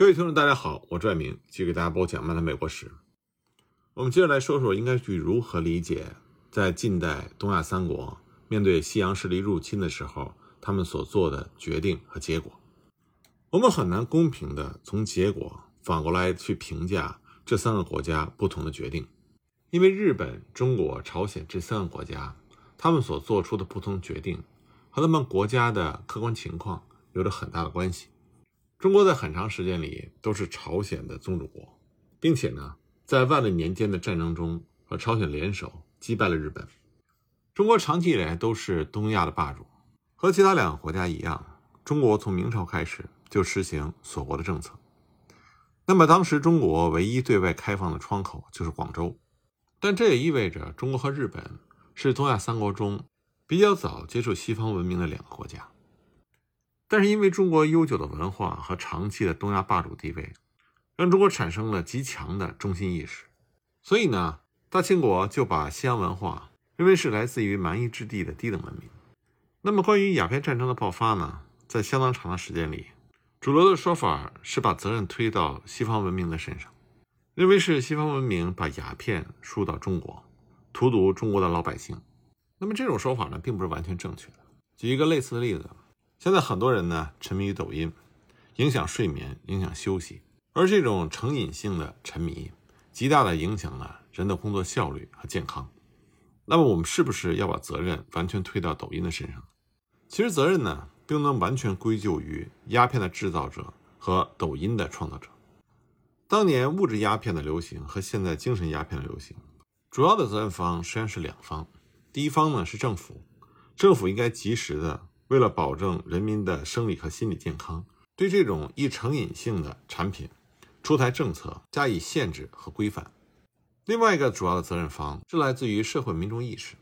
各位听众，大家好，我拽明，继续给大家播讲《漫谈美国史》。我们接着来说说，应该去如何理解在近代东亚三国面对西洋势力入侵的时候，他们所做的决定和结果。我们很难公平的从结果反过来去评价这三个国家不同的决定，因为日本、中国、朝鲜这三个国家，他们所做出的不同决定和他们国家的客观情况有着很大的关系。中国在很长时间里都是朝鲜的宗主国，并且呢，在万历年间的战争中和朝鲜联手击败了日本。中国长期以来都是东亚的霸主，和其他两个国家一样，中国从明朝开始就实行锁国的政策。那么当时中国唯一对外开放的窗口就是广州，但这也意味着中国和日本是东亚三国中比较早接触西方文明的两个国家。但是，因为中国悠久的文化和长期的东亚霸主地位，让中国产生了极强的中心意识，所以呢，大清国就把西洋文化认为是来自于蛮夷之地的低等文明。那么，关于鸦片战争的爆发呢，在相当长的时间里，主流的说法是把责任推到西方文明的身上，认为是西方文明把鸦片输到中国，荼毒中国的老百姓。那么，这种说法呢，并不是完全正确的。举一个类似的例子。现在很多人呢沉迷于抖音，影响睡眠，影响休息，而这种成瘾性的沉迷，极大的影响了人的工作效率和健康。那么我们是不是要把责任完全推到抖音的身上？其实责任呢，并不能完全归咎于鸦片的制造者和抖音的创造者。当年物质鸦片的流行和现在精神鸦片的流行，主要的责任方实际上是两方。第一方呢是政府，政府应该及时的。为了保证人民的生理和心理健康，对这种易成瘾性的产品出台政策加以限制和规范。另外一个主要的责任方是来自于社会民众意识，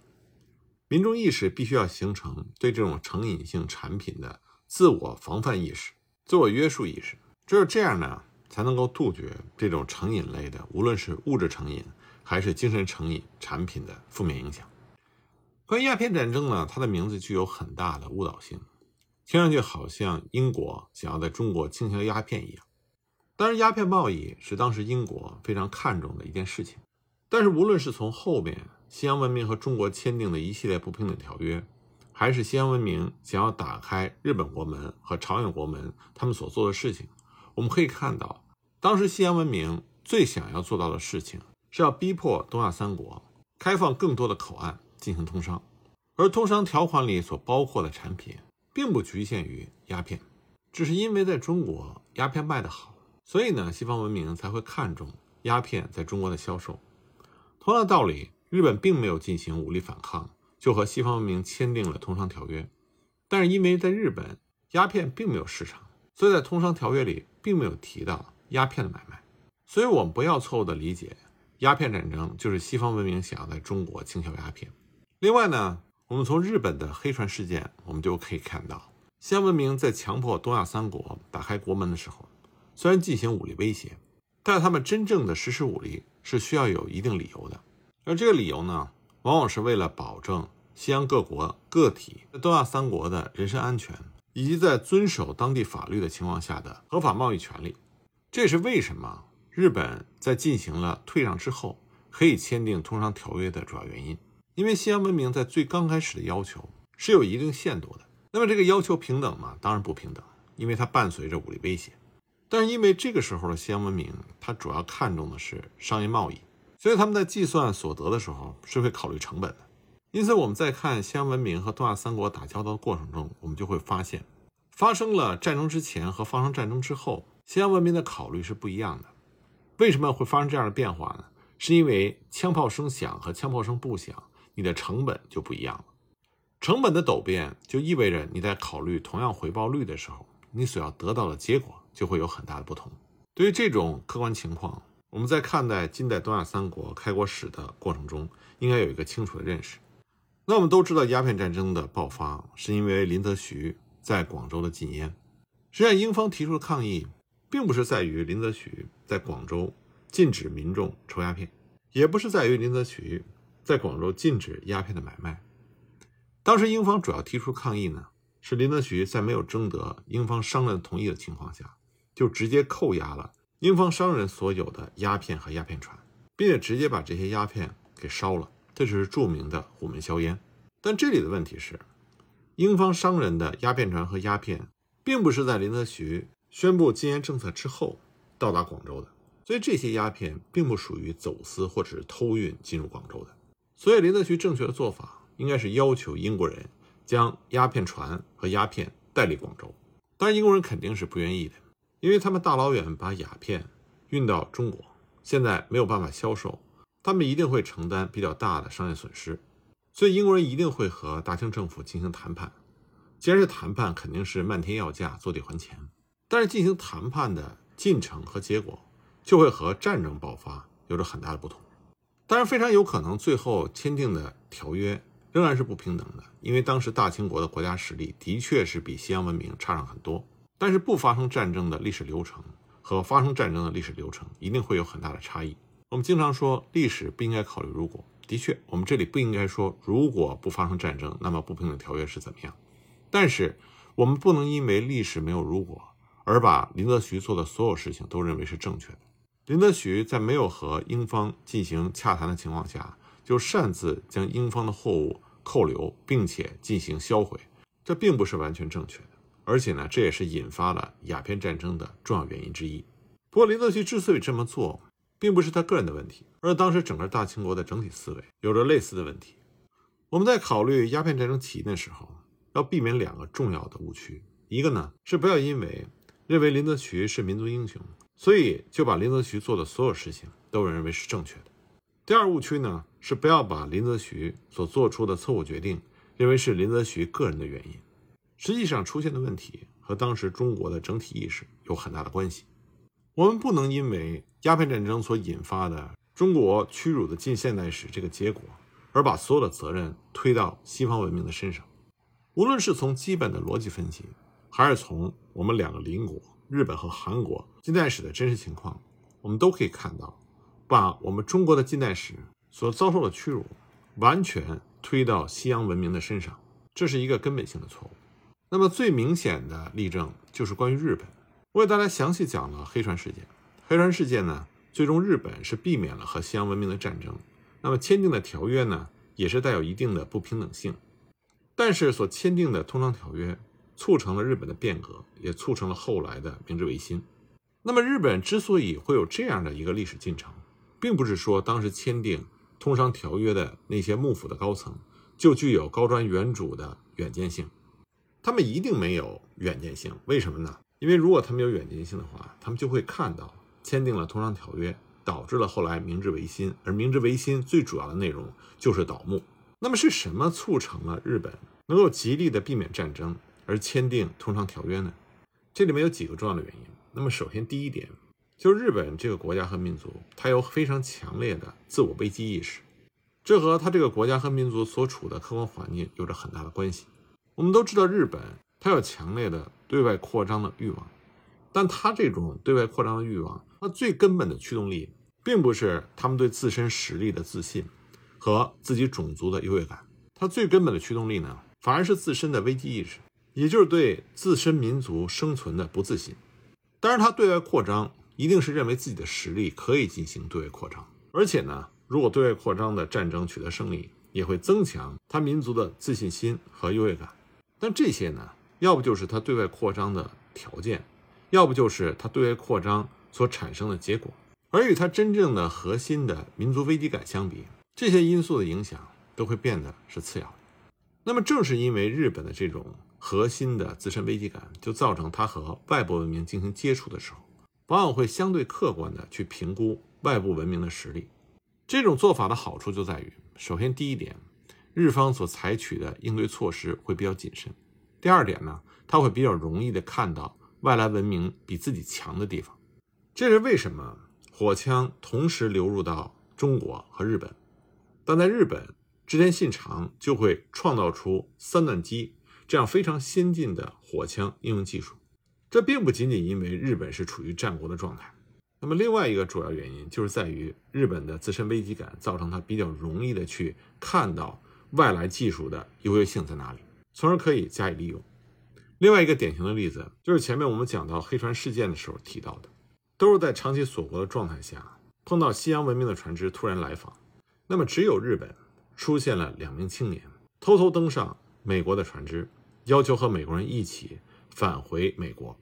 民众意识必须要形成对这种成瘾性产品的自我防范意识、自我约束意识。只有这样呢，才能够杜绝这种成瘾类的，无论是物质成瘾还是精神成瘾产品的负面影响。关于鸦片战争呢，它的名字具有很大的误导性，听上去好像英国想要在中国倾销鸦片一样。当然，鸦片贸易是当时英国非常看重的一件事情。但是，无论是从后面西洋文明和中国签订的一系列不平等条约，还是西洋文明想要打开日本国门和朝鲜国门，他们所做的事情，我们可以看到，当时西洋文明最想要做到的事情是要逼迫东亚三国开放更多的口岸。进行通商，而通商条款里所包括的产品，并不局限于鸦片，只是因为在中国鸦片卖得好，所以呢，西方文明才会看重鸦片在中国的销售。同样的道理，日本并没有进行武力反抗，就和西方文明签订了通商条约，但是因为在日本鸦片并没有市场，所以在通商条约里并没有提到鸦片的买卖。所以，我们不要错误的理解，鸦片战争就是西方文明想要在中国倾销鸦片。另外呢，我们从日本的黑船事件，我们就可以看到，西洋文明在强迫东亚三国打开国门的时候，虽然进行武力威胁，但是他们真正的实施武力是需要有一定理由的。而这个理由呢，往往是为了保证西洋各国个体东亚三国的人身安全，以及在遵守当地法律的情况下的合法贸易权利。这也是为什么日本在进行了退让之后，可以签订通商条约的主要原因。因为西洋文明在最刚开始的要求是有一定限度的，那么这个要求平等吗？当然不平等，因为它伴随着武力威胁。但是因为这个时候的西洋文明，它主要看重的是商业贸易，所以他们在计算所得的时候是会考虑成本的。因此，我们在看西洋文明和东亚三国打交道的过程中，我们就会发现，发生了战争之前和发生战争之后，西洋文明的考虑是不一样的。为什么会发生这样的变化呢？是因为枪炮声响和枪炮声不响。你的成本就不一样了，成本的陡变就意味着你在考虑同样回报率的时候，你所要得到的结果就会有很大的不同。对于这种客观情况，我们在看待近代东亚三国开国史的过程中，应该有一个清楚的认识。那我们都知道，鸦片战争的爆发是因为林则徐在广州的禁烟。实际上，英方提出的抗议，并不是在于林则徐在广州禁止民众抽鸦片，也不是在于林则徐。在广州禁止鸦片的买卖。当时英方主要提出抗议呢，是林则徐在没有征得英方商人同意的情况下，就直接扣押了英方商人所有的鸦片和鸦片船，并且直接把这些鸦片给烧了。这就是著名的虎门销烟。但这里的问题是，英方商人的鸦片船和鸦片，并不是在林则徐宣布禁烟政策之后到达广州的，所以这些鸦片并不属于走私或者是偷运进入广州的。所以林则徐正确的做法应该是要求英国人将鸦片船和鸦片带离广州。当然，英国人肯定是不愿意的，因为他们大老远把鸦片运到中国，现在没有办法销售，他们一定会承担比较大的商业损失。所以英国人一定会和大清政府进行谈判。既然是谈判，肯定是漫天要价，坐地还钱。但是进行谈判的进程和结果，就会和战争爆发有着很大的不同。当然，非常有可能最后签订的条约仍然是不平等的，因为当时大清国的国家实力的确是比西洋文明差上很多。但是不发生战争的历史流程和发生战争的历史流程一定会有很大的差异。我们经常说，历史不应该考虑如果。的确，我们这里不应该说，如果不发生战争，那么不平等条约是怎么样。但是，我们不能因为历史没有如果，而把林则徐做的所有事情都认为是正确的。林则徐在没有和英方进行洽谈的情况下，就擅自将英方的货物扣留，并且进行销毁，这并不是完全正确的。而且呢，这也是引发了鸦片战争的重要原因之一。不过，林则徐之所以这么做，并不是他个人的问题，而是当时整个大清国的整体思维有着类似的问题。我们在考虑鸦片战争起因的时候，要避免两个重要的误区：一个呢是不要因为认为林则徐是民族英雄，所以就把林则徐做的所有事情都认为是正确的；第二误区呢是不要把林则徐所做出的错误决定认为是林则徐个人的原因。实际上出现的问题和当时中国的整体意识有很大的关系。我们不能因为鸦片战争所引发的中国屈辱的近现代史这个结果，而把所有的责任推到西方文明的身上。无论是从基本的逻辑分析，还是从我们两个邻国日本和韩国近代史的真实情况，我们都可以看到，把我们中国的近代史所遭受的屈辱完全推到西洋文明的身上，这是一个根本性的错误。那么最明显的例证就是关于日本。我给大家详细讲了黑船事件。黑船事件呢，最终日本是避免了和西洋文明的战争。那么签订的条约呢，也是带有一定的不平等性。但是所签订的通商条约，促成了日本的变革，也促成了后来的明治维新。那么日本之所以会有这样的一个历史进程，并不是说当时签订通商条约的那些幕府的高层就具有高瞻远瞩的远见性，他们一定没有远见性。为什么呢？因为如果他们有远见性的话，他们就会看到签订了通商条约，导致了后来明治维新，而明治维新最主要的内容就是倒幕。那么是什么促成了日本能够极力的避免战争而签订通商条约呢？这里面有几个重要的原因。那么首先第一点，就是日本这个国家和民族，它有非常强烈的自我危机意识，这和它这个国家和民族所处的客观环境有着很大的关系。我们都知道日本。他有强烈的对外扩张的欲望，但他这种对外扩张的欲望，他最根本的驱动力，并不是他们对自身实力的自信和自己种族的优越感，它最根本的驱动力呢，反而是自身的危机意识，也就是对自身民族生存的不自信。当然，他对外扩张一定是认为自己的实力可以进行对外扩张，而且呢，如果对外扩张的战争取得胜利，也会增强他民族的自信心和优越感。但这些呢？要不就是他对外扩张的条件，要不就是他对外扩张所产生的结果。而与他真正的核心的民族危机感相比，这些因素的影响都会变得是次要的。那么，正是因为日本的这种核心的自身危机感，就造成他和外部文明进行接触的时候，往往会相对客观的去评估外部文明的实力。这种做法的好处就在于，首先第一点，日方所采取的应对措施会比较谨慎。第二点呢，他会比较容易的看到外来文明比自己强的地方，这是为什么火枪同时流入到中国和日本，但在日本织田信长就会创造出三段机这样非常先进的火枪应用技术。这并不仅仅因为日本是处于战国的状态，那么另外一个主要原因就是在于日本的自身危机感，造成它比较容易的去看到外来技术的优越性在哪里。从而可以加以利用。另外一个典型的例子就是前面我们讲到黑船事件的时候提到的，都是在长期锁国的状态下，碰到西洋文明的船只突然来访，那么只有日本出现了两名青年，偷偷登上美国的船只，要求和美国人一起返回美国。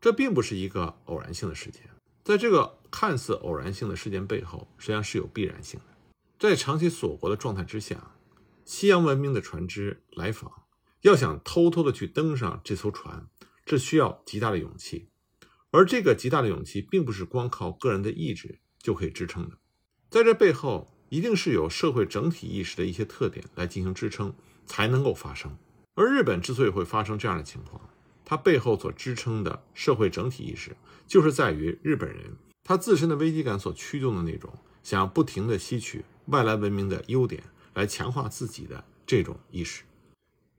这并不是一个偶然性的事件，在这个看似偶然性的事件背后，实际上是有必然性的。在长期锁国的状态之下，西洋文明的船只来访。要想偷偷的去登上这艘船，这需要极大的勇气，而这个极大的勇气并不是光靠个人的意志就可以支撑的，在这背后一定是有社会整体意识的一些特点来进行支撑，才能够发生。而日本之所以会发生这样的情况，它背后所支撑的社会整体意识，就是在于日本人他自身的危机感所驱动的那种想要不停的吸取外来文明的优点来强化自己的这种意识。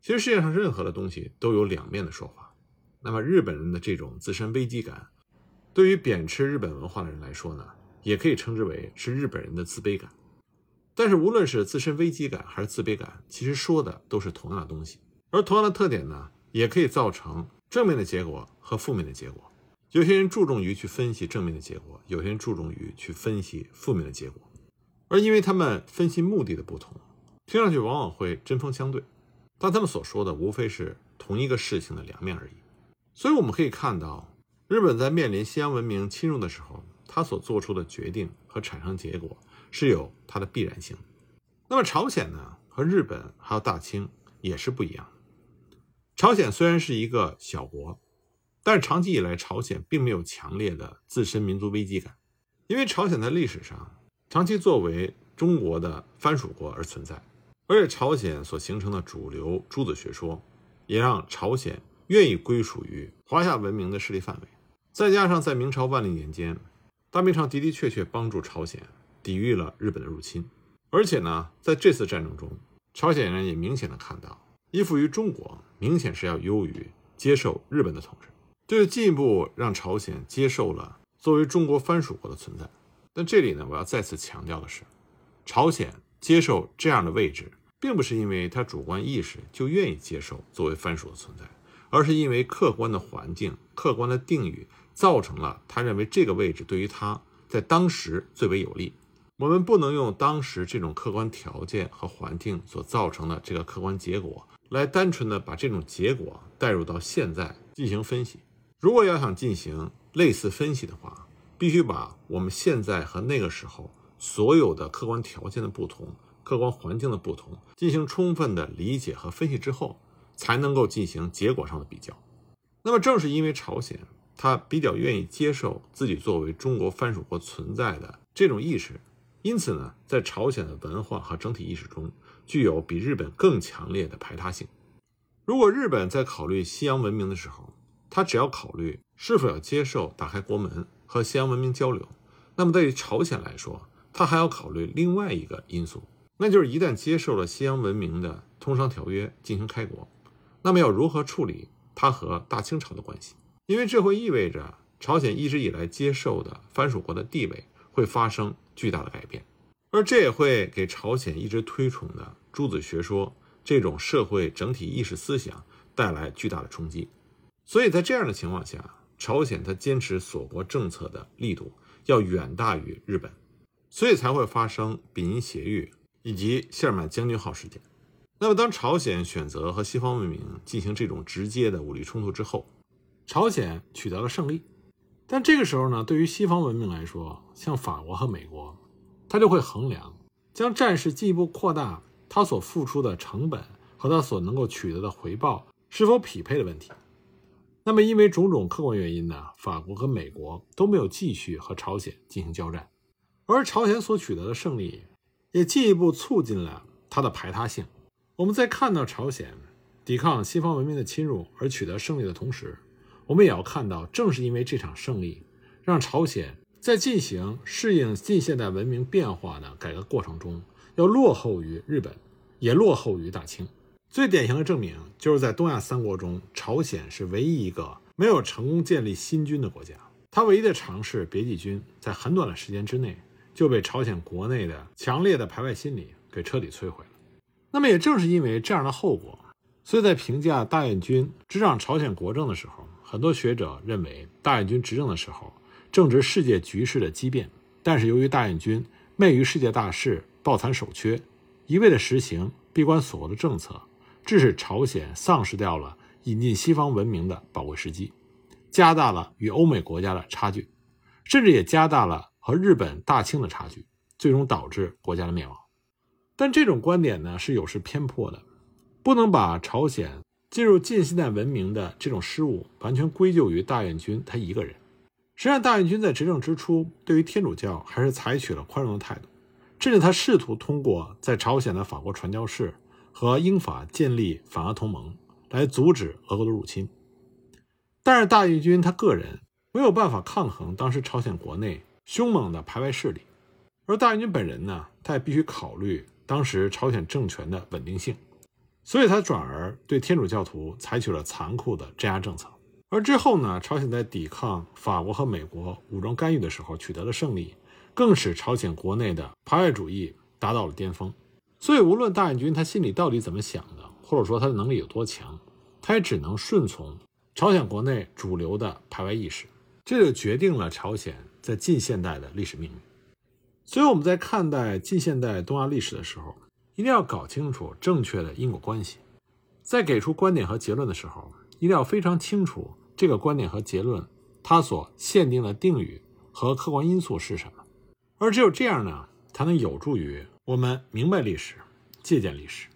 其实世界上任何的东西都有两面的说法。那么日本人的这种自身危机感，对于贬斥日本文化的人来说呢，也可以称之为是日本人的自卑感。但是无论是自身危机感还是自卑感，其实说的都是同样的东西。而同样的特点呢，也可以造成正面的结果和负面的结果。有些人注重于去分析正面的结果，有些人注重于去分析负面的结果。而因为他们分析目的的不同，听上去往往会针锋相对。但他们所说的无非是同一个事情的两面而已，所以我们可以看到，日本在面临西洋文明侵入的时候，他所做出的决定和产生结果是有它的必然性。那么朝鲜呢，和日本还有大清也是不一样的。朝鲜虽然是一个小国，但是长期以来朝鲜并没有强烈的自身民族危机感，因为朝鲜在历史上长期作为中国的藩属国而存在。而且朝鲜所形成的主流诸子学说，也让朝鲜愿意归属于华夏文明的势力范围。再加上在明朝万历年间，大明朝的的确确帮助朝鲜抵御了日本的入侵。而且呢，在这次战争中，朝鲜人也明显的看到，依附于中国明显是要优于接受日本的统治，这就进一步让朝鲜接受了作为中国藩属国的存在。但这里呢，我要再次强调的是，朝鲜接受这样的位置。并不是因为他主观意识就愿意接受作为藩属的存在，而是因为客观的环境、客观的定语造成了他认为这个位置对于他在当时最为有利。我们不能用当时这种客观条件和环境所造成的这个客观结果来单纯的把这种结果带入到现在进行分析。如果要想进行类似分析的话，必须把我们现在和那个时候所有的客观条件的不同。客观环境的不同，进行充分的理解和分析之后，才能够进行结果上的比较。那么，正是因为朝鲜他比较愿意接受自己作为中国藩属国存在的这种意识，因此呢，在朝鲜的文化和整体意识中，具有比日本更强烈的排他性。如果日本在考虑西洋文明的时候，他只要考虑是否要接受打开国门和西洋文明交流，那么对于朝鲜来说，他还要考虑另外一个因素。那就是一旦接受了西洋文明的通商条约进行开国，那么要如何处理它和大清朝的关系？因为这会意味着朝鲜一直以来接受的藩属国的地位会发生巨大的改变，而这也会给朝鲜一直推崇的诸子学说这种社会整体意识思想带来巨大的冲击。所以在这样的情况下，朝鲜它坚持锁国政策的力度要远大于日本，所以才会发生比邻协议。以及谢尔曼将军号事件。那么，当朝鲜选择和西方文明进行这种直接的武力冲突之后，朝鲜取得了胜利。但这个时候呢，对于西方文明来说，像法国和美国，他就会衡量将战事进一步扩大，他所付出的成本和他所能够取得的回报是否匹配的问题。那么，因为种种客观原因呢，法国和美国都没有继续和朝鲜进行交战，而朝鲜所取得的胜利。也进一步促进了它的排他性。我们在看到朝鲜抵抗西方文明的侵入而取得胜利的同时，我们也要看到，正是因为这场胜利，让朝鲜在进行适应近现代文明变化的改革过程中，要落后于日本，也落后于大清。最典型的证明，就是在东亚三国中，朝鲜是唯一一个没有成功建立新军的国家。他唯一的尝试别记军，在很短的时间之内。就被朝鲜国内的强烈的排外心理给彻底摧毁了。那么，也正是因为这样的后果，所以在评价大院军执掌朝鲜国政的时候，很多学者认为大院军执政的时候正值世界局势的激变，但是由于大院军昧于世界大势，抱残守缺，一味的实行闭关锁国的政策，致使朝鲜丧失掉了引进西方文明的宝贵时机，加大了与欧美国家的差距，甚至也加大了和日本、大清的差距，最终导致国家的灭亡。但这种观点呢是有失偏颇的，不能把朝鲜进入近现代文明的这种失误完全归咎于大院军他一个人。实际上，大院军在执政之初，对于天主教还是采取了宽容的态度，甚至他试图通过在朝鲜的法国传教士和英法建立反俄同盟，来阻止俄国的入侵。但是，大院军他个人没有办法抗衡当时朝鲜国内凶猛的排外势力，而大院军本人呢，他也必须考虑。当时朝鲜政权的稳定性，所以他转而对天主教徒采取了残酷的镇压政策。而之后呢，朝鲜在抵抗法国和美国武装干预的时候取得了胜利，更使朝鲜国内的排外主义达到了巅峰。所以，无论大院军他心里到底怎么想的，或者说他的能力有多强，他也只能顺从朝鲜国内主流的排外意识，这就决定了朝鲜在近现代的历史命运。所以我们在看待近现代东亚历史的时候，一定要搞清楚正确的因果关系。在给出观点和结论的时候，一定要非常清楚这个观点和结论它所限定的定语和客观因素是什么。而只有这样呢，才能有助于我们明白历史、借鉴历史。